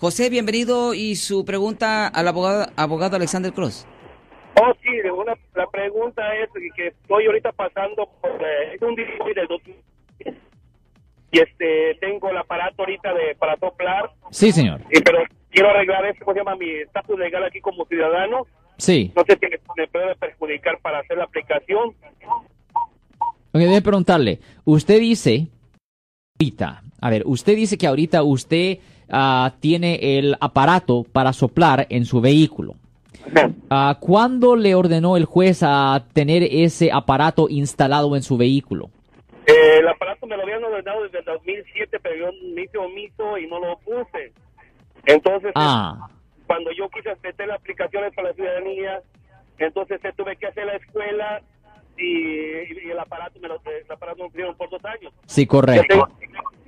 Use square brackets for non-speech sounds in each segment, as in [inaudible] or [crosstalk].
José, bienvenido y su pregunta al abogado, abogado Alexander Cross. Oh, sí, una, la pregunta es que estoy ahorita pasando por eh, un del 2000 y este tengo el aparato ahorita de para soplar. Sí, señor. Y, pero quiero arreglar eso, ¿cómo se llama? Mi estatus legal aquí como ciudadano. Sí. No sé si me puede perjudicar para hacer la aplicación. Ok, debe preguntarle. Usted dice, ahorita, a ver, usted dice que ahorita usted ah, tiene el aparato para soplar en su vehículo. Ah, ¿Cuándo le ordenó el juez a tener ese aparato instalado en su vehículo? Eh, el aparato me lo habían ordenado desde el 2007, pero yo me hice omiso y no lo puse. Entonces, Ah, cuando yo quise meter las aplicaciones para la ciudadanía, entonces eh, tuve que hacer la escuela y, y el aparato me lo, el aparato me lo pusieron por dos años. sí, Yo correcto. tengo-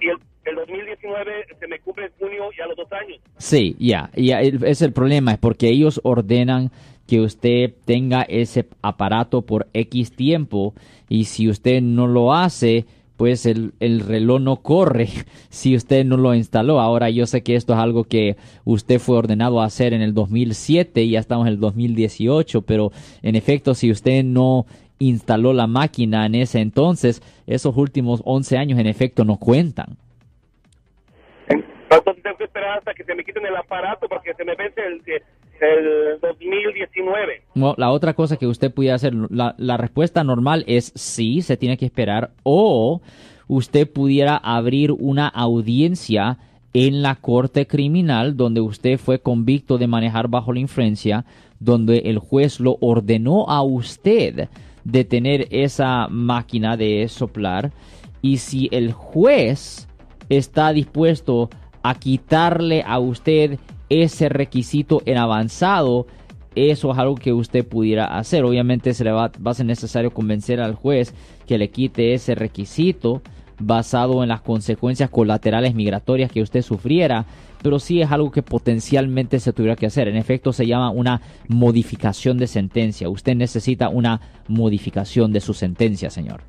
y el, el 2019 se me cumple en junio y a los dos años. Sí, ya, el- es el problema, es porque ellos ordenan que usted tenga ese aparato por X tiempo y si usted no lo hace, pues el, el reloj no corre [laughs] si usted no lo instaló. Ahora yo sé que esto es algo que usted fue ordenado a hacer en el 2007 y ya estamos en el 2018, pero en efecto si usted no instaló la máquina en ese entonces, esos últimos 11 años en efecto no cuentan. Tengo que esperar hasta que se me quiten el aparato porque se me vence el, el 2019. No, la otra cosa que usted pudiera hacer, la, la respuesta normal es sí, se tiene que esperar, o usted pudiera abrir una audiencia en la corte criminal donde usted fue convicto de manejar bajo la influencia, donde el juez lo ordenó a usted de tener esa máquina de soplar, y si el juez está dispuesto a quitarle a usted ese requisito en avanzado, eso es algo que usted pudiera hacer. Obviamente se le va, va a ser necesario convencer al juez que le quite ese requisito basado en las consecuencias colaterales migratorias que usted sufriera, pero sí es algo que potencialmente se tuviera que hacer. En efecto, se llama una modificación de sentencia. Usted necesita una modificación de su sentencia, señor.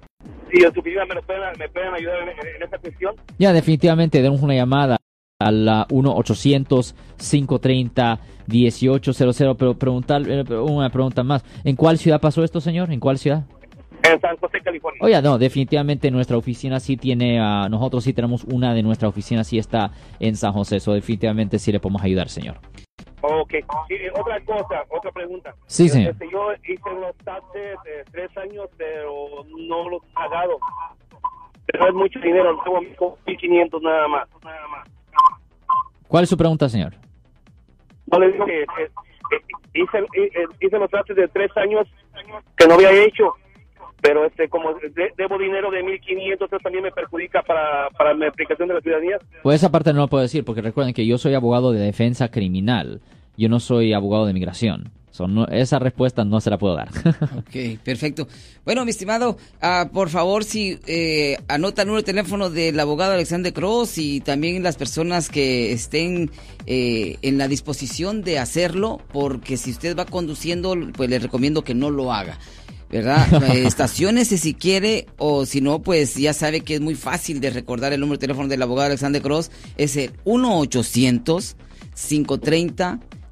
Si en su oficina me, pueden, me pueden ayudar en, en esta cuestión. Ya, definitivamente, denos una llamada a la 1-800-530-1800, pero preguntar eh, una pregunta más. ¿En cuál ciudad pasó esto, señor? ¿En cuál ciudad? En San José, California. Oye, no, definitivamente nuestra oficina sí tiene, ah, nosotros sí tenemos una de nuestra oficina, sí está en San José, eso definitivamente sí le podemos ayudar, señor. Ok. Y, eh, otra cosa, otra pregunta. Sí, señor. Este, yo hice unos taxes de tres años, pero no los he pagado. Pero es mucho dinero, tengo 1.500 nada más. Nada más. ¿Cuál es su pregunta, señor? No le digo que eh, eh, hice, eh, hice los taxes de tres años que no había hecho, pero este como de- debo dinero de 1.500, eso también me perjudica para, para mi aplicación de la ciudadanía. Pues esa parte no lo puedo decir, porque recuerden que yo soy abogado de defensa criminal, yo no soy abogado de migración. So, no- esa respuesta no se la puedo dar. [laughs] Ok, perfecto. Bueno, mi estimado, ah, por favor, si eh, anota el número de teléfono del abogado Alexander Cross y también las personas que estén eh, en la disposición de hacerlo, porque si usted va conduciendo, pues le recomiendo que no lo haga. ¿Verdad? [laughs] Eh, Estaciones si quiere, o si no, pues ya sabe que es muy fácil de recordar el número de teléfono del abogado Alexander Cross. Es el 1-800-530.